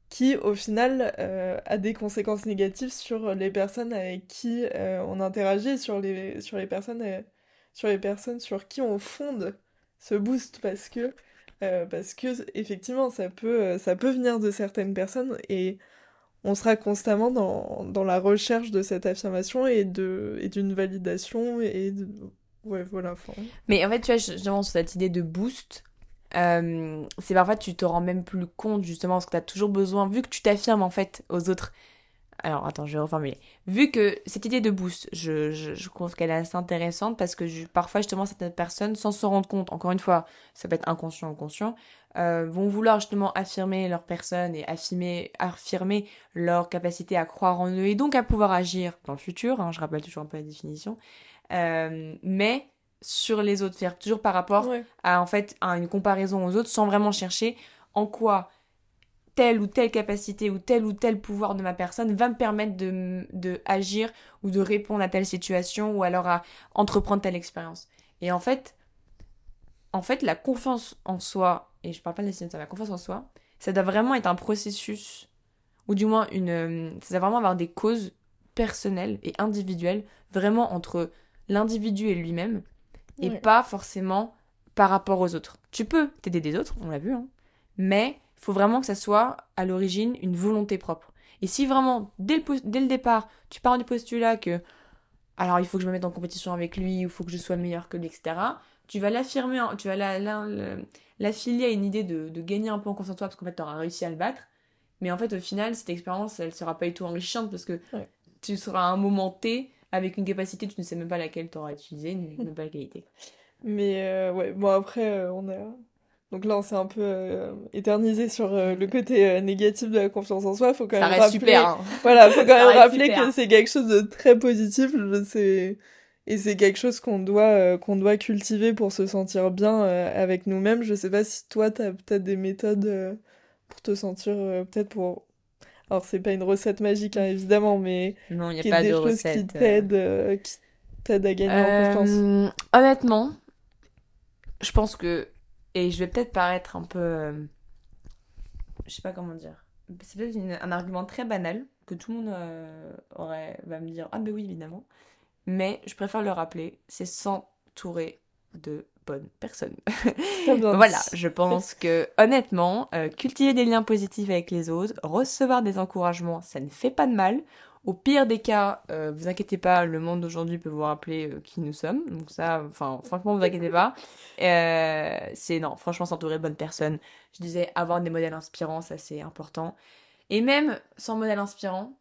qui, au final, euh, a des conséquences négatives sur les personnes avec qui euh, on interagit, sur les, sur les personnes, sur les personnes sur qui on fonde ce boost parce que euh, parce que effectivement ça peut euh, ça peut venir de certaines personnes et on sera constamment dans, dans la recherche de cette affirmation et de et d'une validation et de... ouais voilà
mais en fait tu vois justement sur cette idée de boost euh, c'est parfois tu te rends même plus compte justement parce que tu as toujours besoin vu que tu t'affirmes en fait aux autres alors, attends, je vais reformuler. Vu que cette idée de boost, je, je, trouve qu'elle est assez intéressante parce que parfois, justement, certaines personnes, sans se rendre compte, encore une fois, ça peut être inconscient ou conscient, euh, vont vouloir justement affirmer leur personne et affirmer, affirmer leur capacité à croire en eux et donc à pouvoir agir dans le futur. Hein, je rappelle toujours un peu la définition. Euh, mais sur les autres, faire toujours par rapport à, en fait, à une comparaison aux autres sans vraiment chercher en quoi telle ou telle capacité ou tel ou tel pouvoir de ma personne va me permettre de, de agir ou de répondre à telle situation ou alors à entreprendre telle expérience. Et en fait, en fait, la confiance en soi, et je parle pas de la la confiance en soi, ça doit vraiment être un processus, ou du moins une, ça doit vraiment avoir des causes personnelles et individuelles, vraiment entre l'individu et lui-même, et pas forcément par rapport aux autres. Tu peux t'aider des autres, on l'a vu, hein, mais faut vraiment que ça soit à l'origine une volonté propre. Et si vraiment, dès le, dès le départ, tu pars du postulat que alors il faut que je me mette en compétition avec lui, il faut que je sois meilleur que lui, etc., tu vas l'affirmer, tu vas l'affilier à une idée de, gagner un peu en confiance en toi parce qu'en fait, tu auras réussi à le battre. Mais en fait, au final, cette expérience, elle sera pas du tout enrichissante parce que tu seras à un moment T avec une capacité, tu ne sais même pas laquelle tu auras utilisée, même pas la qualité.
Mais euh, ouais, bon après, euh, on a... Donc là, on s'est un peu euh, éternisé sur le côté négatif de la confiance en soi. Faut quand même rappeler... super. Hein. Voilà, faut quand même rappeler que c'est quelque chose de très positif. C'est et c'est quelque chose qu'on doit qu'on doit cultiver pour se sentir bien avec nous-mêmes. Je sais pas si toi, t'as peut-être des méthodes pour te sentir peut-être pour alors c'est pas une recette magique hein, évidemment, mais
non, il y a pas de recette.
Qui t'aident, qui t'aident à gagner en confiance.
Honnêtement, je pense que, et je vais peut-être paraître un peu, euh, je sais pas comment dire, c'est peut-être un argument très banal que tout le monde euh, aurait, va me dire, ah ben oui évidemment, mais je préfère le rappeler, c'est s'entourer de bonnes personnes. voilà, je pense que honnêtement, euh, cultiver des liens positifs avec les autres, recevoir des encouragements, ça ne fait pas de mal. Au pire des cas, euh, vous inquiétez pas, le monde d'aujourd'hui peut vous rappeler euh, qui nous sommes. Donc ça, enfin, franchement, vous inquiétez pas. Euh, c'est non, franchement, s'entourer de bonnes personnes. Je disais, avoir des modèles inspirants, ça c'est important. Et même sans modèle inspirant,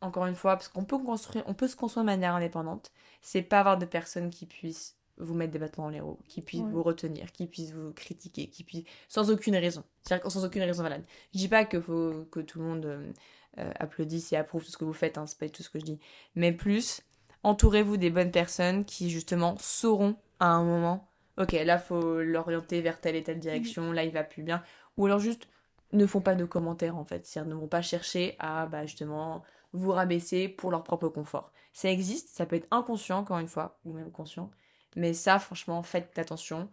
encore une fois, parce qu'on peut construire, on peut se construire de manière indépendante. C'est pas avoir de personnes qui puissent vous mettre des bâtons dans les roues, qui puissent vous retenir, qui puissent vous critiquer, qui puissent sans aucune raison, c'est-à-dire sans aucune raison valable. Je dis pas que faut que tout le monde euh, applaudissent et approuvent tout ce que vous faites, hein, c'est pas tout ce que je dis. Mais plus, entourez-vous des bonnes personnes qui justement sauront à un moment, ok, là faut l'orienter vers telle et telle direction, là il va plus bien. Ou alors juste ne font pas de commentaires en fait, c'est-à-dire ne vont pas chercher à bah, justement vous rabaisser pour leur propre confort. Ça existe, ça peut être inconscient encore une fois, ou même conscient, mais ça franchement faites attention.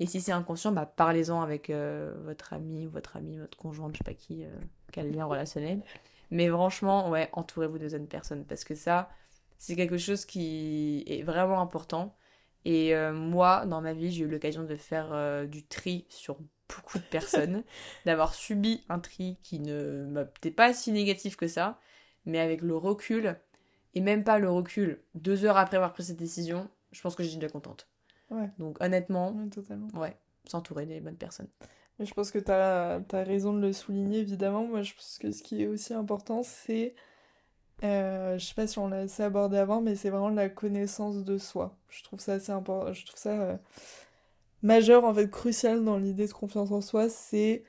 Et si c'est inconscient, bah, parlez-en avec euh, votre ami, votre ami, votre conjoint, je sais pas qui, euh, quel lien relationnel. Mais franchement, ouais, entourez-vous de bonnes personnes parce que ça, c'est quelque chose qui est vraiment important. Et euh, moi, dans ma vie, j'ai eu l'occasion de faire euh, du tri sur beaucoup de personnes, d'avoir subi un tri qui ne m'était pas si négatif que ça, mais avec le recul, et même pas le recul, deux heures après avoir pris cette décision, je pense que j'étais déjà contente. Ouais. Donc honnêtement, totalement. ouais, s'entourer des bonnes personnes.
Je pense que tu as, raison de le souligner, évidemment. Moi, je pense que ce qui est aussi important, c'est. Euh, je sais pas si on l'a assez abordé avant, mais c'est vraiment la connaissance de soi. Je trouve ça assez important. Je trouve ça euh, majeur, en fait, crucial dans l'idée de confiance en soi. C'est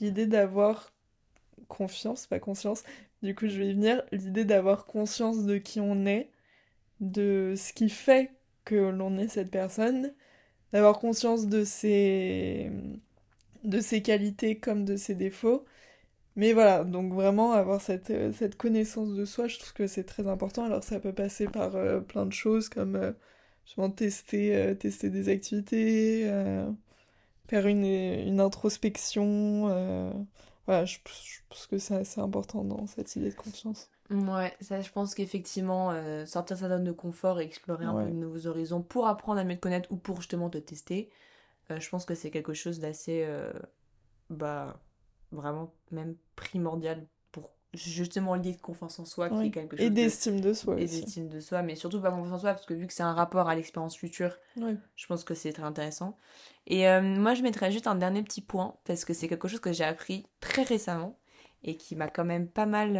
l'idée d'avoir confiance, pas conscience. Du coup, je vais y venir. L'idée d'avoir conscience de qui on est, de ce qui fait que l'on est cette personne, d'avoir conscience de ses de ses qualités comme de ses défauts. Mais voilà, donc vraiment avoir cette, euh, cette connaissance de soi, je trouve que c'est très important. Alors ça peut passer par euh, plein de choses comme euh, justement tester, tester des activités, faire une, une introspection. voilà, je, pense que c'est assez important dans cette idée de conscience.
Ouais, ça je pense qu'effectivement, sortir sa zone de confort et explorer un peu de nouveaux horizons pour apprendre à mieux te connaître ou pour justement te tester, je pense que c'est quelque chose d'assez, euh, bah, vraiment même primordial pour justement l'idée de confiance en soi, qui est quelque chose
Et d'estime de, soi
Et d'estime de soi, mais surtout pas confiance en soi, parce que vu que c'est un rapport à l'expérience future, je pense que c'est très intéressant. Et euh, moi, je mettrais juste un dernier petit point, parce que c'est quelque chose que j'ai appris très récemment, et qui m'a quand même pas mal,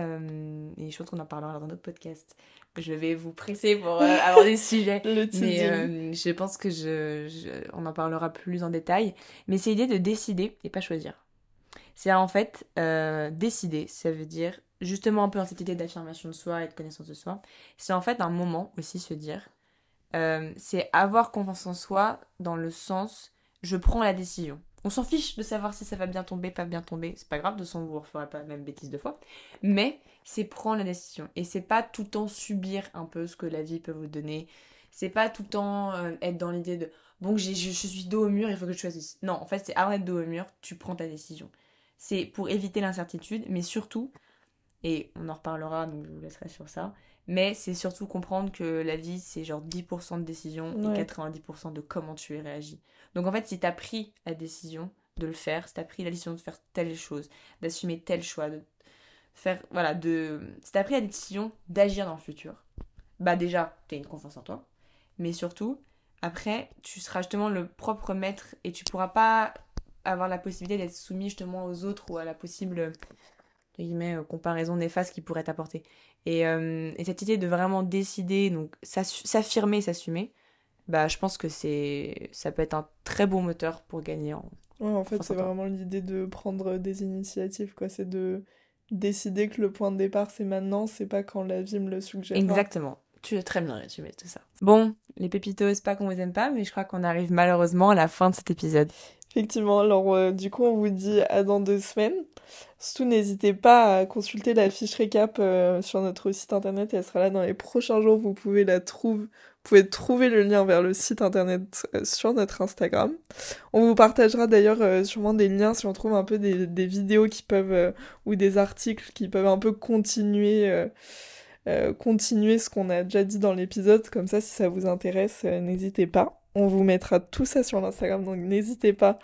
et je pense qu'on en parlera dans notre podcast, je vais vous presser pour euh, avoir des sujets. Le mais euh, je pense que je, on en parlera plus en détail. Mais c'est l'idée de décider et pas choisir. C'est en fait euh, décider, ça veut dire justement un peu dans cette idée d'affirmation de soi et de connaissance de soi. C'est en fait un moment aussi se dire, c'est avoir confiance en soi dans le sens je prends la décision. On s'en fiche de savoir si ça va bien tomber, pas bien tomber. C'est pas grave, de son vous ne pas la même bêtise deux fois. Mais c'est prendre la décision. Et c'est pas tout le temps subir un peu ce que la vie peut vous donner. C'est pas tout le temps euh, être dans l'idée de bon, je, je, suis dos au mur, il faut que je choisisse. Non, en fait, c'est arrête dos au mur, tu prends ta décision. C'est pour éviter l'incertitude, mais surtout, et on en reparlera, donc je vous laisserai sur ça, mais c'est surtout comprendre que la vie, c'est genre 10% de décision et 90% de comment tu es réagi. Donc en fait, si tu as pris la décision de le faire, si tu as pris la décision de faire telle chose, d'assumer tel choix, de faire, voilà, de... Si t'as pris la décision d'agir dans le futur, bah déjà, t'as une confiance en toi. Mais surtout, après, tu seras justement le propre maître et tu pourras pas avoir la possibilité d'être soumis justement aux autres ou à la possible guillemets, euh, comparaison néfaste qui pourrait t'apporter. Et, euh, et, cette idée de vraiment décider, donc s'affirmer, s'assumer, bah, je pense que c'est ça peut être un très bon moteur pour gagner en.
Ouais, en fait, c'est vraiment l'idée de prendre des initiatives, quoi. C'est de décider que le point de départ, c'est maintenant, c'est pas quand la vie me le suggère.
Exactement. Tu as très bien résumé tout ça. Bon, les pépitos, pas qu'on vous aime pas, mais je crois qu'on arrive malheureusement à la fin de cet épisode.
Effectivement, alors euh, du coup on vous dit à dans deux semaines. Surtout n'hésitez pas à consulter la fiche récap euh, sur notre site internet, elle sera là dans les prochains jours, vous pouvez la trouver, vous pouvez trouver le lien vers le site internet euh, sur notre Instagram. On vous partagera d'ailleurs sûrement des liens si on trouve un peu des, des vidéos qui peuvent ou des articles qui peuvent un peu continuer continuer ce qu'on a déjà dit dans l'épisode, comme ça si ça vous intéresse, n'hésitez pas. On vous mettra tout ça sur l'Instagram, donc n'hésitez pas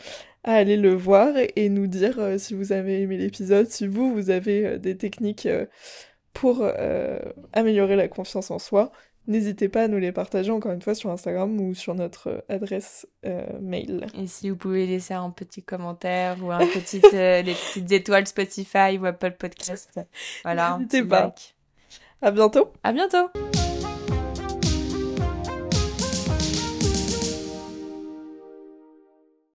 à aller le voir et, nous dire euh, si vous avez aimé l'épisode, si vous, vous avez euh, des techniques euh, pour améliorer la confiance en soi. N'hésitez pas à nous les partager encore une fois sur Instagram ou sur notre adresse mail.
Et si vous pouvez laisser un petit commentaire ou un petit, les petites étoiles Spotify ou Apple Podcast. Voilà.
N'hésitez pas. À bientôt.
À bientôt.